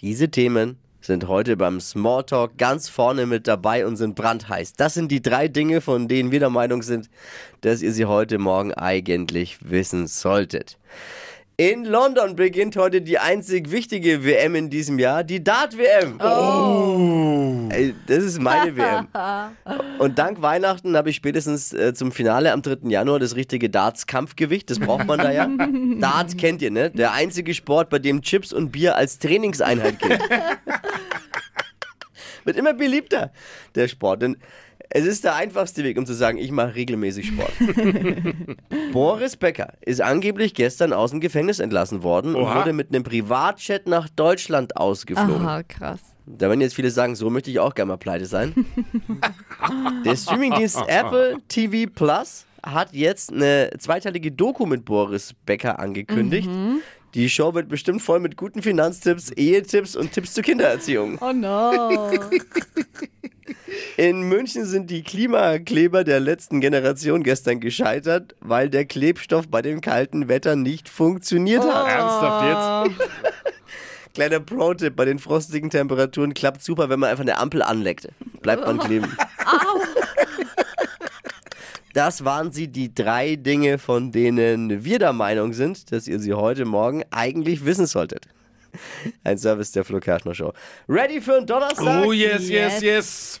Diese Themen sind heute beim Smalltalk ganz vorne mit dabei und sind brandheiß. Das sind die drei Dinge, von denen wir der Meinung sind, dass ihr sie heute Morgen eigentlich wissen solltet. In London beginnt heute die einzig wichtige WM in diesem Jahr, die Dart-WM. Oh. Das ist meine WM. Und dank Weihnachten habe ich spätestens äh, zum Finale am 3. Januar das richtige Darts-Kampfgewicht. Das braucht man da ja. Darts kennt ihr, ne? Der einzige Sport, bei dem Chips und Bier als Trainingseinheit gilt. Wird immer beliebter, der Sport. Denn es ist der einfachste Weg, um zu sagen, ich mache regelmäßig Sport. Boris Becker ist angeblich gestern aus dem Gefängnis entlassen worden und Oha. wurde mit einem Privatjet nach Deutschland ausgeflogen. Aha, krass. Da werden jetzt viele sagen, so möchte ich auch gerne mal pleite sein. Der Streamingdienst Apple TV Plus hat jetzt eine zweiteilige Doku mit Boris Becker angekündigt. Die Show wird bestimmt voll mit guten Finanztipps, Ehetipps und Tipps zur Kindererziehung. Oh no. In München sind die Klimakleber der letzten Generation gestern gescheitert, weil der Klebstoff bei dem kalten Wetter nicht funktioniert hat. Ernsthaft jetzt? Kleiner Pro-Tipp, bei den frostigen Temperaturen klappt super, wenn man einfach eine Ampel anleckt. Bleibt man kleben. Das waren sie, die drei Dinge, von denen wir der Meinung sind, dass ihr sie heute Morgen eigentlich wissen solltet. Ein Service der Flo Kerschner Show. Ready für einen Donnerstag? Oh yes, yes, Yes. yes.